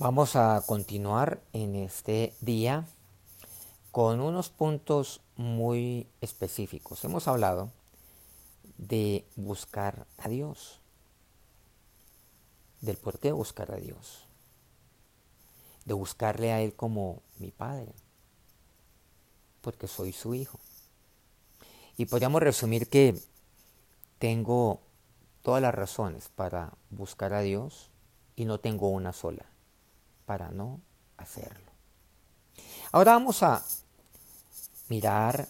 Vamos a continuar en este día con unos puntos muy específicos. Hemos hablado de buscar a Dios, del por qué buscar a Dios, de buscarle a Él como mi Padre, porque soy su Hijo. Y podríamos resumir que tengo todas las razones para buscar a Dios y no tengo una sola para no hacerlo. Ahora vamos a mirar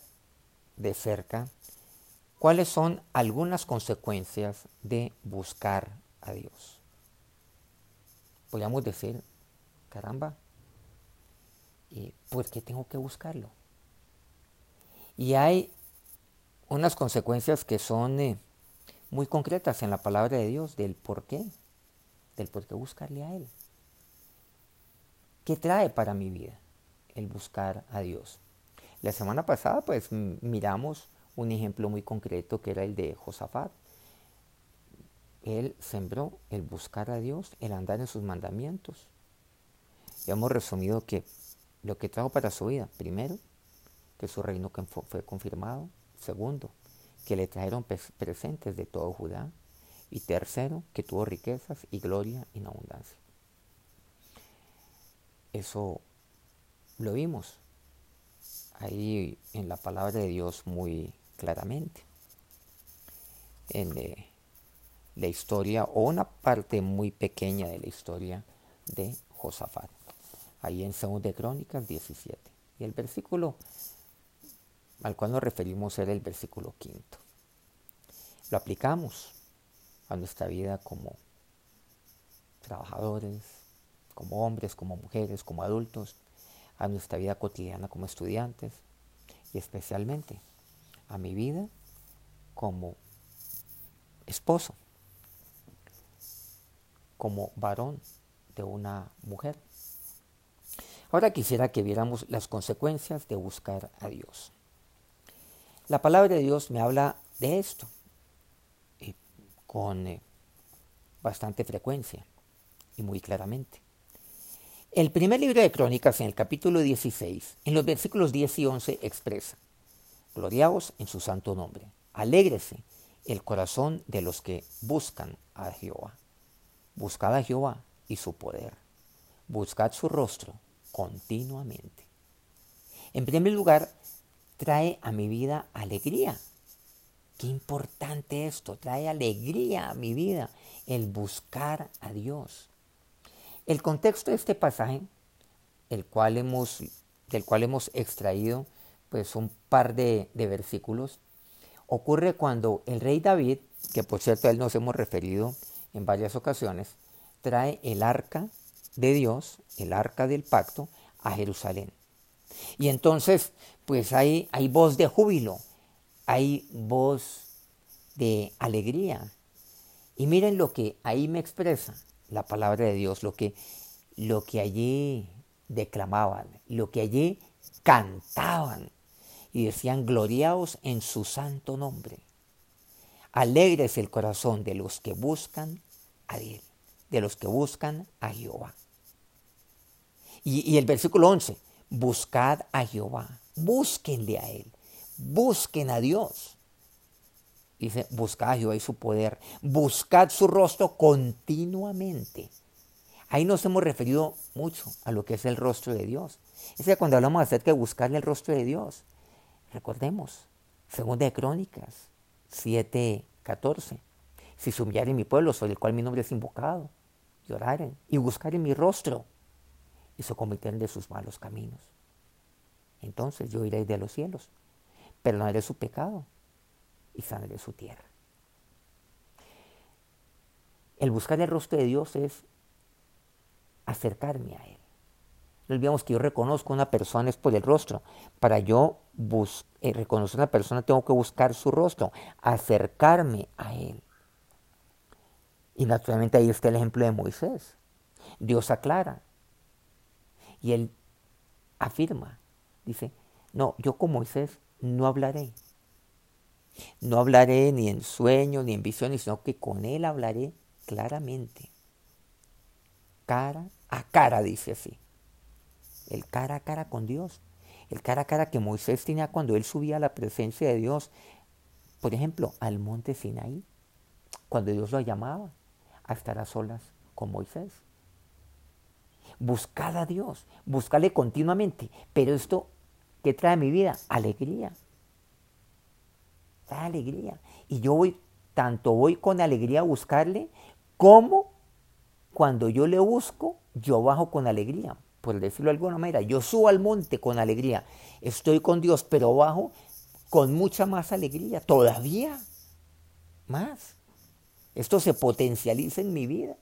de cerca cuáles son algunas consecuencias de buscar a Dios. Podríamos decir, caramba, ¿y por qué tengo que buscarlo? Y hay unas consecuencias que son eh, muy concretas en la palabra de Dios del por qué, del por qué buscarle a Él. ¿Qué trae para mi vida el buscar a Dios? La semana pasada pues miramos un ejemplo muy concreto que era el de Josafat. Él sembró el buscar a Dios, el andar en sus mandamientos. Y hemos resumido que lo que trajo para su vida, primero, que su reino fue confirmado. Segundo, que le trajeron presentes de todo Judá. Y tercero, que tuvo riquezas y gloria y abundancia. Eso lo vimos ahí en la palabra de Dios muy claramente. En eh, la historia, o una parte muy pequeña de la historia de Josafat. Ahí en 2 de Crónicas 17. Y el versículo al cual nos referimos era el versículo quinto. Lo aplicamos a nuestra vida como trabajadores, como hombres, como mujeres, como adultos, a nuestra vida cotidiana como estudiantes y especialmente a mi vida como esposo, como varón de una mujer. Ahora quisiera que viéramos las consecuencias de buscar a Dios. La palabra de Dios me habla de esto eh, con eh, bastante frecuencia y muy claramente. El primer libro de Crónicas, en el capítulo 16, en los versículos 10 y 11, expresa, Gloriaos en su santo nombre, alégrese el corazón de los que buscan a Jehová. Buscad a Jehová y su poder, buscad su rostro continuamente. En primer lugar, trae a mi vida alegría. Qué importante esto, trae alegría a mi vida el buscar a Dios. El contexto de este pasaje, el cual hemos, del cual hemos extraído pues, un par de, versículos, ocurre cuando el rey David, que por cierto a él nos hemos referido en varias ocasiones, trae el arca de Dios, el arca del pacto, a Jerusalén. Y entonces, pues hay, hay voz de júbilo, hay voz de alegría. Y miren lo que ahí me expresa la palabra de Dios, lo que, lo que allí declamaban, lo que allí cantaban y decían, gloriaos en su santo nombre. Alegres el corazón de los que buscan a Él, de los que buscan a Jehová. Y, y el versículo 11, buscad a Jehová, búsquenle a Él, busquen a Dios. Dice, buscad a Jehová y su poder, buscad su rostro continuamente. Ahí nos hemos referido mucho a lo que es el rostro de Dios. Es que cuando hablamos acerca de buscarle el rostro de Dios, recordemos, segunda de Crónicas 7, 14. Si se mi pueblo, sobre el cual mi nombre es invocado, lloraren y buscaren mi rostro y se convirtieron de sus malos caminos. Entonces yo iré de los cielos, perdonaré su pecado y sanaré su tierra. El buscar el rostro de Dios es acercarme a Él. No olvidemos que yo reconozco a una persona es por el rostro. Para yo eh, reconocer a una persona tengo que buscar su rostro, acercarme a Él. Y naturalmente ahí está el ejemplo de Moisés. Dios aclara. Y Él afirma, dice, no, yo con Moisés no hablaré, no hablaré ni en sueños ni en visiones, sino que con Él hablaré claramente. cara a cara, dice así. El cara a cara con Dios. El cara a cara que Moisés tenía cuando él subía a la presencia de Dios. Por ejemplo, al monte Sinaí. Cuando Dios lo llamaba a estar a solas con Moisés. Buscad a Dios, buscarle continuamente. Pero esto, ¿qué trae a mi vida? Alegría. Trae alegría. Y yo voy, tanto voy con alegría a buscarle, como cuando yo le busco, yo bajo con alegría. Por decirlo de alguna manera, yo subo al monte con alegría. Estoy con Dios, pero bajo con mucha más alegría. Todavía más. Esto se potencializa en mi vida.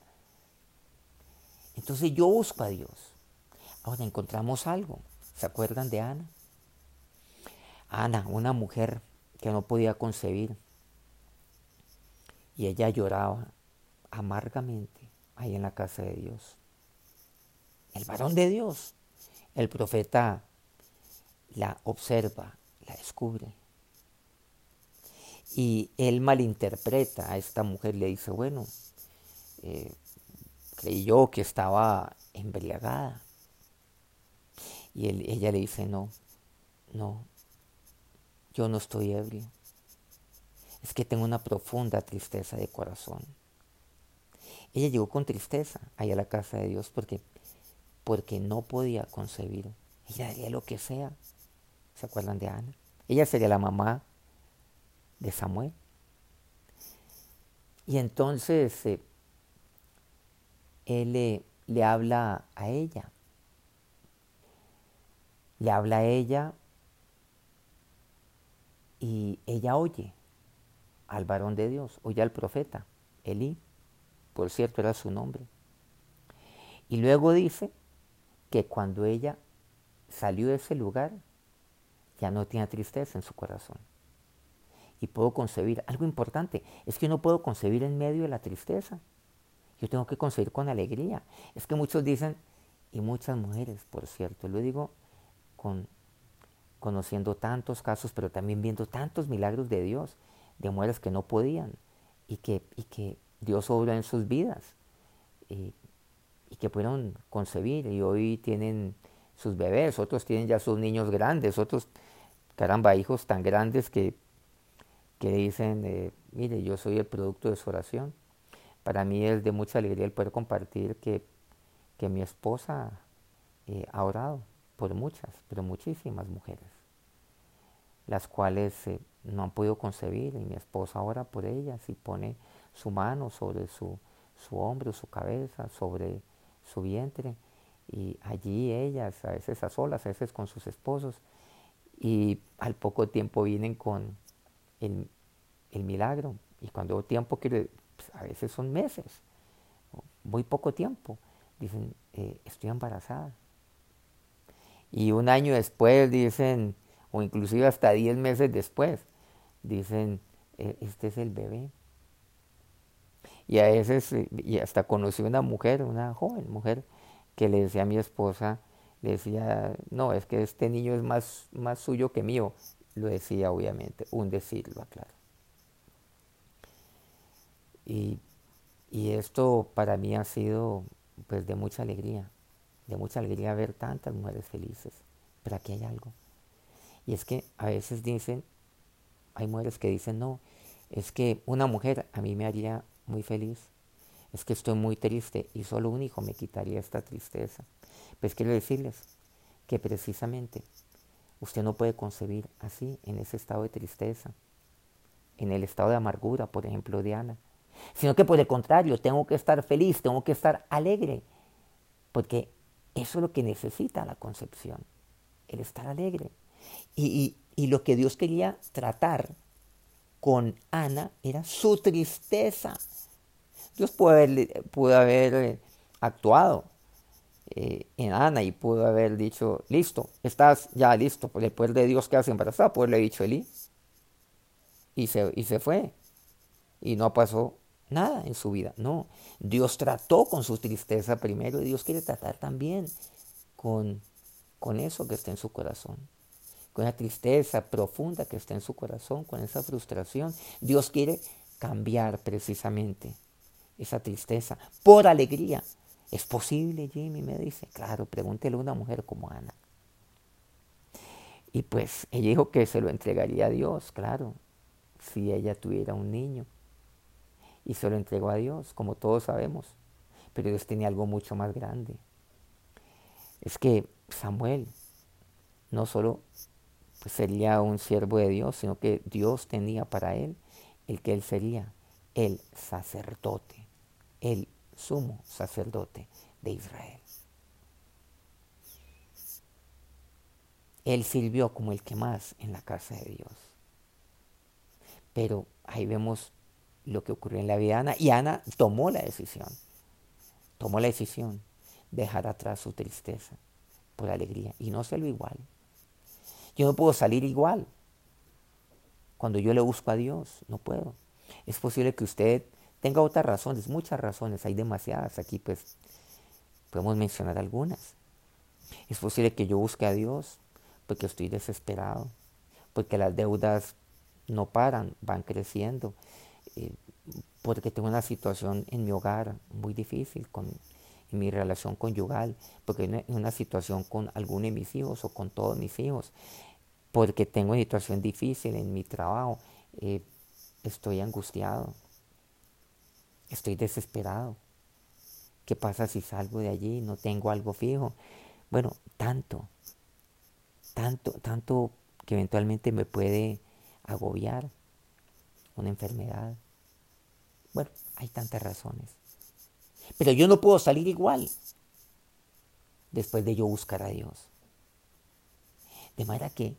Entonces yo busco a Dios. Ahora encontramos algo. ¿Se acuerdan de Ana? Ana, una mujer que no podía concebir. Y ella lloraba amargamente ahí en la casa de Dios. El varón de Dios, el profeta la observa, la descubre. Y él malinterpreta a esta mujer, le dice, bueno, eh, creyó que estaba embriagada. Y ella le dice, no, no, yo no estoy ebrio. Es que tengo una profunda tristeza de corazón. Ella llegó con tristeza allá a la casa de Dios porque, porque no podía concebir. Ella haría lo que sea. ¿Se acuerdan de Ana? Ella sería la mamá de Samuel. Y entonces eh, él le, le habla a ella. Le habla a ella y ella oye al varón de Dios, oye al profeta, Elí, por cierto era su nombre. Y luego dice que cuando ella salió de ese lugar, ya no tenía tristeza en su corazón. Y puedo concebir, algo importante, es que no puedo concebir en medio de la tristeza. Yo tengo que concebir con alegría. Es que muchos dicen, y muchas mujeres, por cierto, lo digo con, conociendo tantos casos, pero también viendo tantos milagros de Dios, de mujeres que no podían y que, Dios obra en sus vidas y, que pudieron concebir y hoy tienen sus bebés, otros tienen ya sus niños grandes, otros, caramba, hijos tan grandes que, que dicen, eh, mire, yo soy el producto de su oración. Para mí es de mucha alegría el poder compartir que, que mi esposa eh, ha orado por muchas, pero muchísimas mujeres, las cuales eh, no han podido concebir y mi esposa ora por ellas y pone su mano sobre su, su hombro, su cabeza, sobre su vientre y allí ellas, a veces a solas, a veces con sus esposos y al poco tiempo vienen con el, milagro y cuando tiempo quiere, pues, a veces son meses, muy poco tiempo, dicen, eh, estoy embarazada y un año después dicen, o inclusive hasta diez meses después, dicen, e, este es el bebé. Y a veces, eh, y hasta conocí una mujer, una joven mujer, que le decía a mi esposa, le decía, no, es que este niño es más, más suyo que mío. Lo decía obviamente, un decirlo, aclaro. Y, y esto para mí ha sido pues de mucha alegría, de mucha alegría ver tantas mujeres felices. Pero aquí hay algo. Y es que a veces dicen, hay mujeres que dicen, no, es que una mujer a mí me haría muy feliz. Es que estoy muy triste y solo un hijo me quitaría esta tristeza. Pues quiero decirles que precisamente usted no puede concebir así, en ese estado de tristeza, en el estado de amargura, por ejemplo, de Ana. Sino que por el contrario, tengo que estar feliz, tengo que estar alegre, porque eso es lo que necesita la concepción, el estar alegre. Y, y lo que Dios quería tratar con Ana era su tristeza. Dios pudo haber, pudo haber eh, actuado eh, en Ana y pudo haber dicho, listo, estás ya listo, por el poder de Dios que hace embarazada, puede haberle dicho Eli. Y se, y se fue. Y no pasó nada en su vida. No, Dios trató con su tristeza primero y Dios quiere tratar también con, con eso que está en su corazón. Con la tristeza profunda que está en su corazón, con esa frustración. Dios quiere cambiar precisamente esa tristeza por alegría. ¿Es posible, Jimmy? Me dice. Claro, pregúntele a una mujer como Ana. Y pues ella dijo que se lo entregaría a Dios, claro, si ella tuviera un niño. Y se lo entregó a Dios, como todos sabemos. Pero Dios tenía algo mucho más grande. Es que Samuel no solo pues, sería un siervo de Dios, sino que Dios tenía para él el que él sería el sacerdote, el sumo sacerdote de Israel. Él sirvió como el que más en la casa de Dios. Pero ahí vemos lo que ocurrió en la vida de Ana. Y Ana tomó la decisión, tomó la decisión de dejar atrás su tristeza por alegría. Y no se lo igual. Yo no puedo salir igual. Cuando yo le busco a Dios, no puedo. Es posible que usted tenga otras razones, muchas razones, hay demasiadas aquí, pues podemos mencionar algunas. Es posible que yo busque a Dios porque estoy desesperado, porque las deudas no paran, van creciendo, eh, porque tengo una situación en mi hogar muy difícil, con, en mi relación conyugal, porque en una situación con alguno de mis hijos o con todos mis hijos, porque tengo una situación difícil en mi trabajo, eh, estoy angustiado, estoy desesperado. ¿Qué pasa si salgo de allí? No tengo algo fijo. Bueno, tanto tanto, tanto que eventualmente me puede agobiar una enfermedad. Bueno, hay tantas razones. Pero yo no puedo salir igual después de yo buscar a Dios. De manera que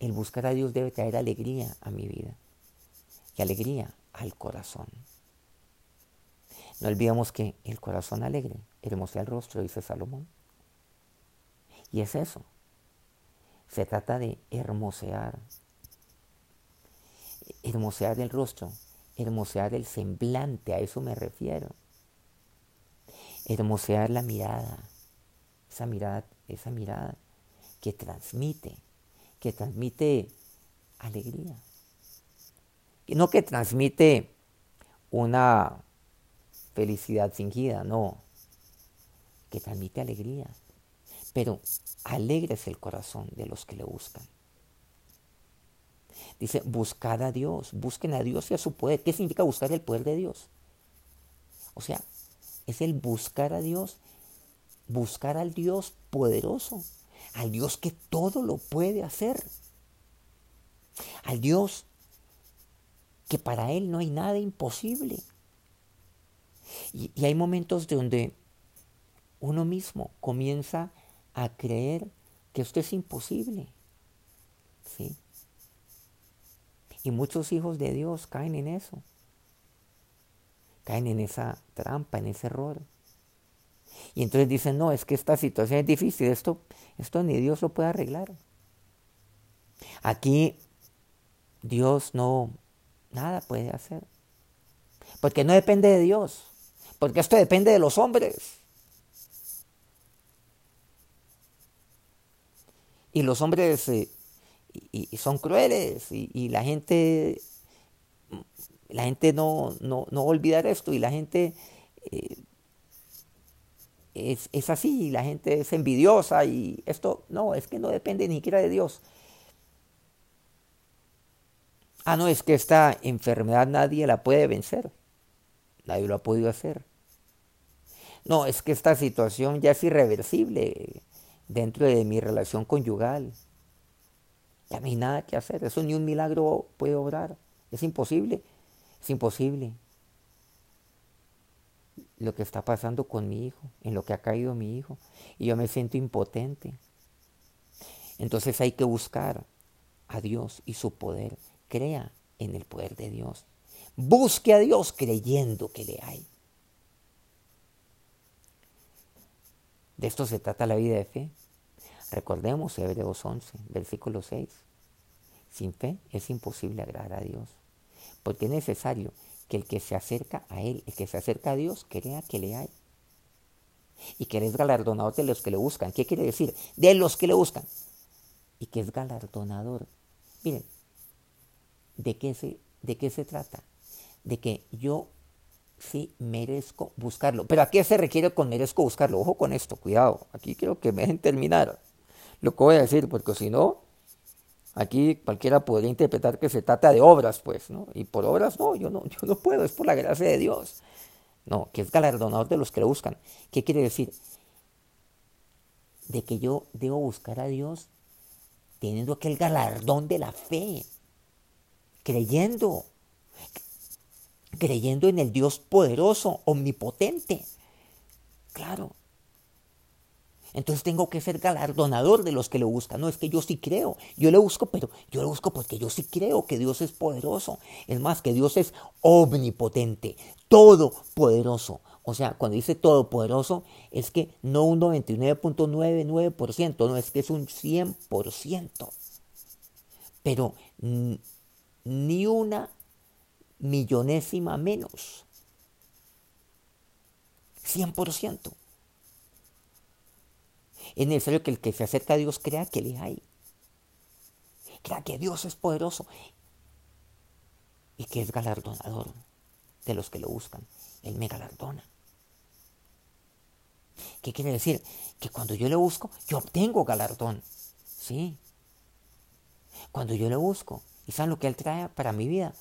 el buscar a Dios debe traer alegría a mi vida y alegría al corazón. No olvidemos que el corazón alegre hermosa el rostro, dice Salomón. Y es eso. Se trata de hermosear. Hermosear el rostro, hermosear el semblante, a eso me refiero. Hermosear la mirada, esa mirada, esa mirada que transmite, que transmite alegría. Y no que transmite una felicidad fingida, no, que transmite alegría. Pero alegre es el corazón de los que le buscan. Dice, buscad a Dios, busquen a Dios y a su poder. ¿Qué significa buscar el poder de Dios? O sea, es el buscar a Dios, buscar al Dios poderoso, al Dios que todo lo puede hacer, al Dios que para Él no hay nada imposible. Y, hay momentos donde uno mismo comienza a creer que esto es imposible. ¿Sí? Y muchos hijos de Dios caen en eso. Caen en esa trampa, en ese error. Y entonces dicen, no, es que esta situación es difícil, esto, esto ni Dios lo puede arreglar. Aquí Dios no, nada puede hacer. Porque no depende de Dios. Porque esto depende de los hombres. Y los hombres eh, y, son crueles y, la gente la gente no, no, no olvidar esto y la gente eh, es, es, así, y la gente es envidiosa y esto no, es que no depende ni siquiera de Dios. Ah, no, es que esta enfermedad nadie la puede vencer. Nadie lo ha podido hacer. No, es que esta situación ya es irreversible dentro de mi relación conyugal. Ya no hay nada que hacer. Eso ni un milagro puede obrar. Es imposible. Es imposible. Lo que está pasando con mi hijo, en lo que ha caído mi hijo. Y yo me siento impotente. Entonces hay que buscar a Dios y su poder. Crea en el poder de Dios. Busque a Dios creyendo que le hay. De esto se trata la vida de fe. Recordemos Hebreos 11, versículo 6. Sin fe es imposible agradar a Dios, porque es necesario que el que se acerca a Él, el que se acerca a Dios, crea que le hay. Y que Él es galardonador de los que le buscan. ¿Qué quiere decir? De los que le buscan. Y que es galardonador. Miren, ¿de qué se, de qué se trata? De que yo si merezco buscarlo. Pero ¿a qué se requiere con merezco buscarlo? Ojo con esto, cuidado. Aquí quiero que me dejen terminar lo que voy a decir, porque si no, aquí cualquiera podría interpretar que se trata de obras, pues, ¿no? Y por obras, no, yo no, yo no puedo, es por la gracia de Dios. No, que es galardonador de los que lo buscan. ¿Qué quiere decir? De que yo debo buscar a Dios teniendo aquel galardón de la fe, creyendo, creyendo en el Dios poderoso, omnipotente. Claro. Entonces tengo que ser galardonador de los que lo buscan. No es que yo sí creo. Yo lo busco, pero yo lo busco porque yo sí creo que Dios es poderoso. Es más, que Dios es omnipotente, todopoderoso. O sea, cuando dice todopoderoso, es que no un 99.99%, no es que es un 100%. Pero ni una millonésima menos. 100%. Es necesario que el que se acerca a Dios crea que le hay. Crea que Dios es poderoso y que es galardonador de los que lo buscan. Él me galardona. ¿Qué quiere decir? Que cuando yo le busco, yo obtengo galardón. Sí. Cuando yo le busco, ¿y saben lo que Él trae para mi vida?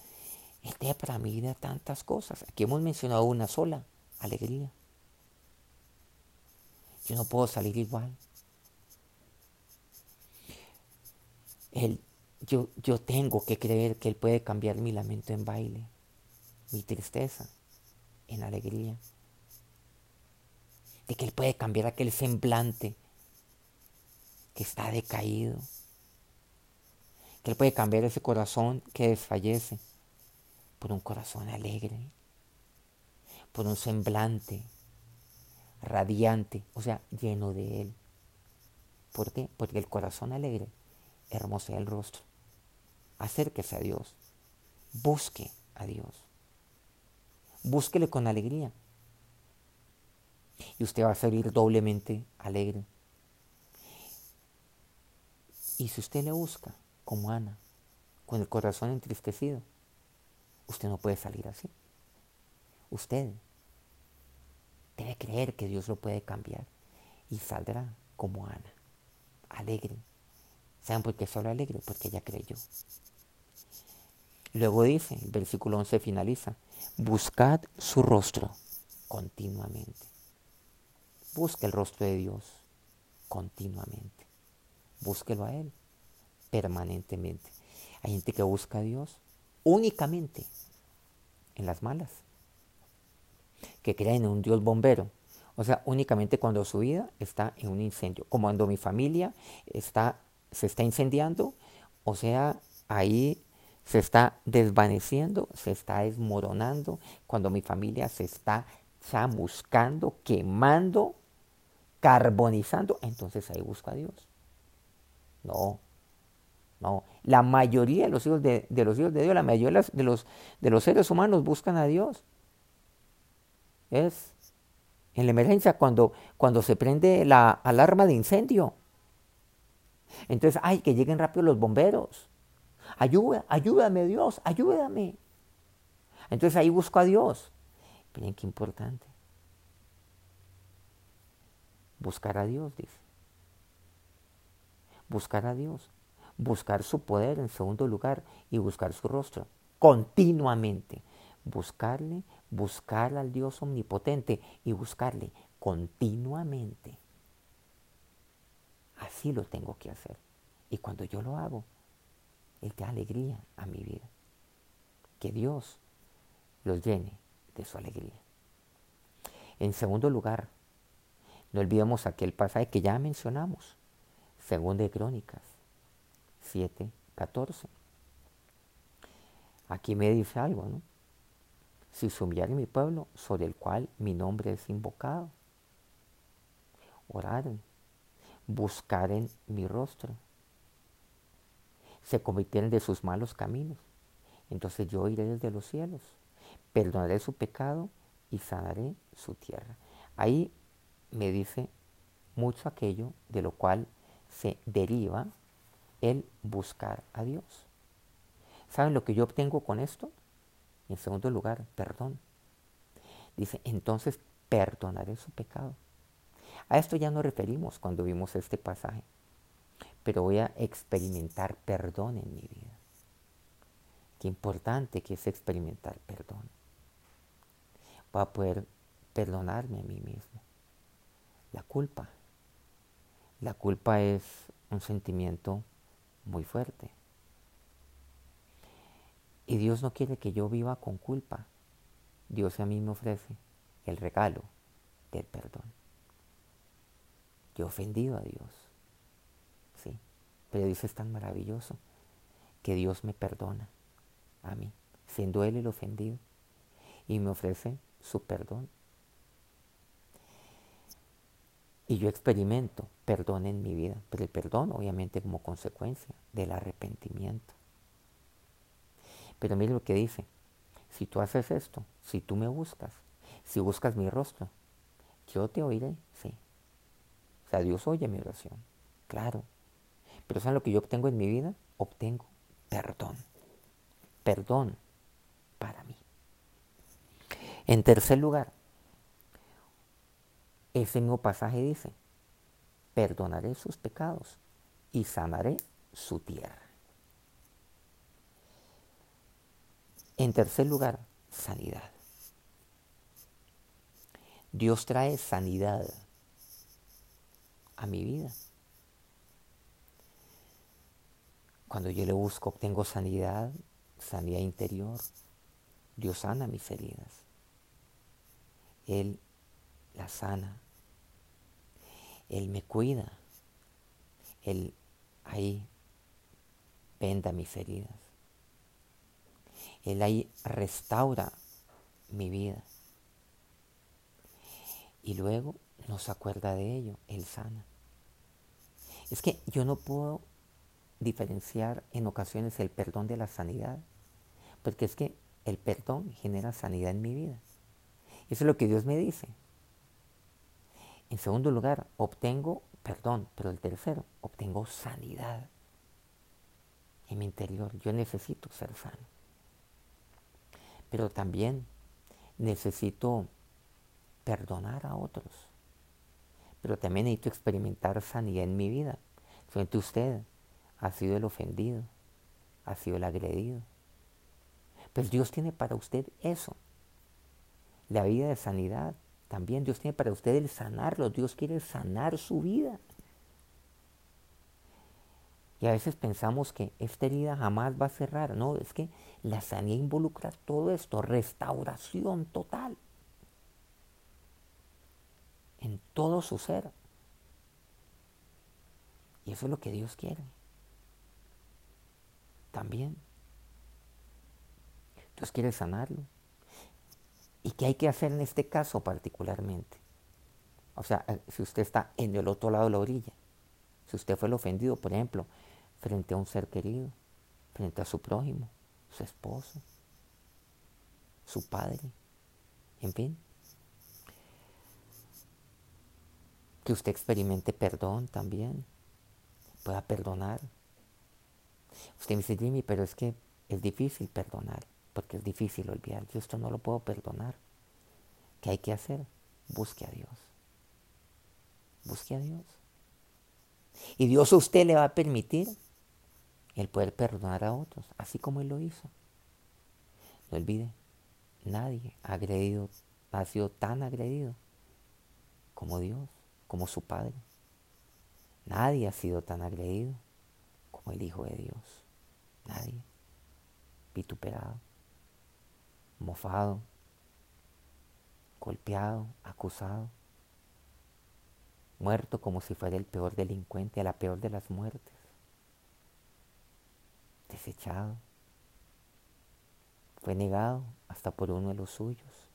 Él trae para mi vida tantas cosas. Aquí hemos mencionado una sola, alegría. Yo no puedo salir igual. Él, yo, yo tengo que creer que Él puede cambiar mi lamento en baile, mi tristeza en alegría. De que Él puede cambiar aquel semblante que está decaído. Que Él puede cambiar ese corazón que desfallece por un corazón alegre, por un semblante radiante, o sea, lleno de Él. ¿Por qué? Porque el corazón alegre hermosea el rostro. Acérquese a Dios. Busque a Dios. Búsquele con alegría. Y usted va a salir doblemente alegre. Y si usted le busca, como Ana, con el corazón entristecido, usted no puede salir así. Usted Debe creer que Dios lo puede cambiar y saldrá como Ana, alegre. ¿Saben por qué solo alegre? Porque ella creyó. Luego dice, el versículo 11 finaliza, buscad su rostro continuamente. Busque el rostro de Dios continuamente. Búsquelo a Él permanentemente. Hay gente que busca a Dios únicamente en las malas que creen en un Dios bombero. O sea, únicamente cuando su vida está en un incendio. Como cuando mi familia está, se está incendiando, o sea, ahí se está desvaneciendo, se está desmoronando, cuando mi familia se está chamuscando, quemando, carbonizando, entonces ahí busco a Dios. No, no. La mayoría de los hijos de, los hijos de Dios, la mayoría de los, de los seres humanos buscan a Dios es en la emergencia cuando, cuando se prende la alarma de incendio. Entonces, ay, que lleguen rápido los bomberos. Ayuda, ayúdame Dios, ayúdame. Entonces ahí busco a Dios. Miren qué importante. Buscar a Dios, dice. Buscar a Dios. Buscar su poder en segundo lugar y buscar su rostro. Continuamente. Buscarle, buscar al Dios omnipotente y buscarle continuamente. Así lo tengo que hacer. Y cuando yo lo hago, Él da alegría a mi vida. Que Dios los llene de su alegría. En segundo lugar, no olvidemos aquel pasaje que ya mencionamos, segundo de Crónicas 7, 14. Aquí me dice algo, ¿no? Si se en mi pueblo, sobre el cual mi nombre es invocado. Oraren, buscaren mi rostro, se convirtieron de sus malos caminos. Entonces yo iré desde los cielos, perdonaré su pecado y sanaré su tierra. Ahí me dice mucho aquello de lo cual se deriva el buscar a Dios. ¿Saben lo que yo obtengo con esto? En segundo lugar, perdón. Dice, entonces perdonaré su pecado. A esto ya nos referimos cuando vimos este pasaje, pero voy a experimentar perdón en mi vida. Qué importante que es experimentar perdón. Voy a poder perdonarme a mí mismo. La culpa. La culpa es un sentimiento muy fuerte. Y Dios no quiere que yo viva con culpa. Dios a mí me ofrece el regalo del perdón. Yo he ofendido a Dios. Sí. Pero Dios es tan maravilloso que Dios me perdona a mí, siendo Él el ofendido, y me ofrece su perdón. Y yo experimento perdón en mi vida, pero el perdón obviamente como consecuencia del arrepentimiento. Pero mire lo que dice, si tú haces esto, si tú me buscas, si buscas mi rostro, yo te oiré, sí. O sea, Dios oye mi oración, claro. Pero ¿saben lo que yo obtengo en mi vida? Obtengo perdón. Perdón para mí. En tercer lugar, ese mismo pasaje dice, perdonaré sus pecados y sanaré su tierra. En tercer lugar, sanidad. Dios trae sanidad a mi vida. Cuando yo le busco, obtengo sanidad, sanidad interior. Dios sana mis heridas. Él la sana. Él me cuida. Él ahí venda mis heridas. Él ahí restaura mi vida. Y luego nos acuerda de ello, Él sana. Es que yo no puedo diferenciar en ocasiones el perdón de la sanidad, porque es que el perdón genera sanidad en mi vida. Eso es lo que Dios me dice. En segundo lugar, obtengo perdón, pero el tercero, obtengo sanidad en mi interior. Yo necesito ser sano pero también necesito perdonar a otros. Pero también necesito experimentar sanidad en mi vida. Frente usted ha sido el ofendido, ha sido el agredido. Pues Dios tiene para usted eso. La vida de sanidad. También Dios tiene para usted el sanarlo. Dios quiere sanar su vida. Y a veces pensamos que esta herida jamás va a cerrar. No, es que la sanidad involucra todo esto, restauración total. En todo su ser. Y eso es lo que Dios quiere. También. Dios quiere sanarlo. ¿Y qué hay que hacer en este caso particularmente? O sea, eh, si usted está en el otro lado de la orilla, si usted fue el ofendido, por ejemplo, frente a un ser querido, frente a su prójimo, su esposo, su padre, en fin. Que usted experimente perdón también, pueda perdonar. Usted me dice, Jimmy, pero es que es difícil perdonar, porque es difícil olvidar. Yo esto no lo puedo perdonar. ¿Qué hay que hacer? Busque a Dios. Busque a Dios. Y Dios a usted le va a permitir el poder perdonar a otros, así como Él lo hizo. No olvide, nadie ha agredido, ha sido tan agredido como Dios, como su Padre. Nadie ha sido tan agredido como el Hijo de Dios. Nadie. Vituperado, mofado, golpeado, acusado, muerto como si fuera el peor delincuente, a la peor de las muertes desechado, fue negado hasta por uno de los suyos,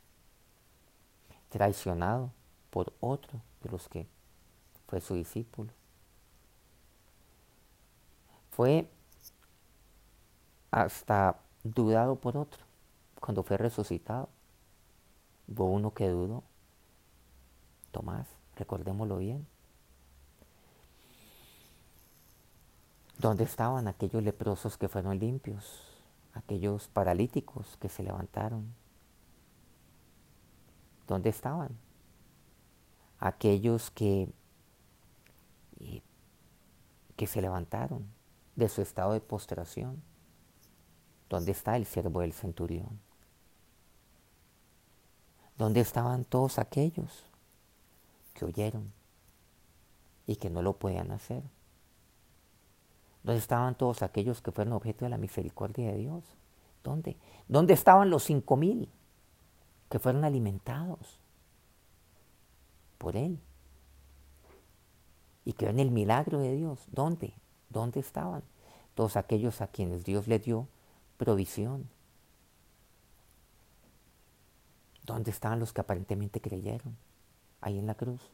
traicionado por otro de los que fue su discípulo. Fue hasta dudado por otro cuando fue resucitado. Hubo uno que dudó, Tomás, recordémoslo bien. ¿Dónde estaban aquellos leprosos que fueron limpios? Aquellos paralíticos que se levantaron. ¿Dónde estaban? Aquellos que, eh, que se levantaron de su estado de postración. ¿Dónde está el siervo del centurión? ¿Dónde estaban todos aquellos que oyeron y que no lo podían hacer? ¿Dónde estaban todos aquellos que fueron objeto de la misericordia de Dios? ¿Dónde? ¿Dónde estaban los cinco mil que fueron alimentados por Él? Y que ven el milagro de Dios. ¿Dónde? ¿Dónde estaban? Todos aquellos a quienes Dios le dio provisión. ¿Dónde estaban los que aparentemente creyeron? Ahí en la cruz.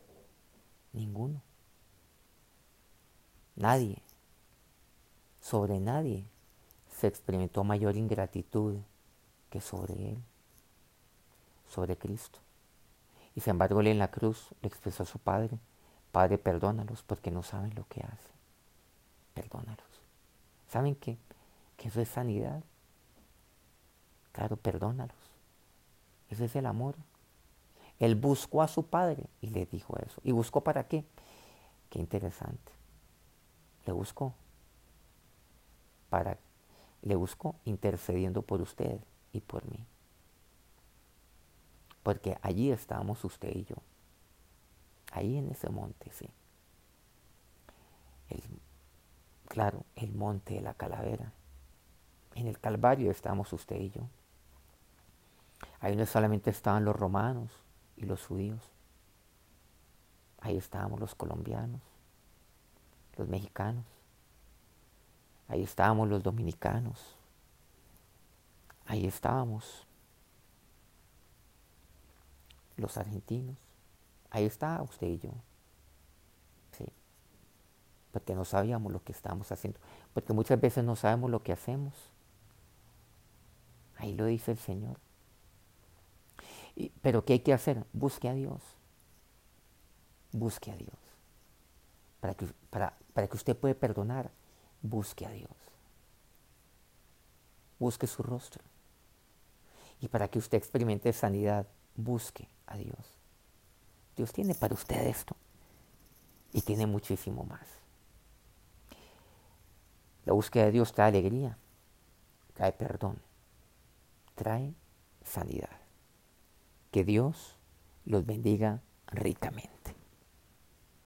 Ninguno. Nadie sobre nadie se experimentó mayor ingratitud que sobre Él, sobre Cristo. Y sin embargo, Él en la cruz le expresó a su Padre, Padre, perdónalos porque no saben lo que hacen. Perdónalos. ¿Saben qué? Que eso es sanidad. Claro, perdónalos. Ese es el amor. Él buscó a su Padre y le dijo eso. ¿Y buscó para qué? Qué interesante. Le buscó para, le busco intercediendo por usted y por mí. Porque allí estábamos usted y yo. Ahí en ese monte, sí. claro, el monte de la calavera. En el Calvario estábamos usted y yo. Ahí no solamente estaban los romanos y los judíos. Ahí estábamos los colombianos, los mexicanos, Ahí estábamos los dominicanos. Ahí estábamos los argentinos. Ahí está usted y yo. Sí. Porque no sabíamos lo que estábamos haciendo. Porque muchas veces no sabemos lo que hacemos. Ahí lo dice el Señor. pero ¿qué hay que hacer? Busque a Dios. Busque a Dios. Para que, para, para que usted pueda perdonar busque a Dios. Busque su rostro. Y para que usted experimente sanidad, busque a Dios. Dios tiene para usted esto y tiene muchísimo más. La búsqueda de Dios trae alegría, trae perdón, trae sanidad. Que Dios los bendiga ricamente.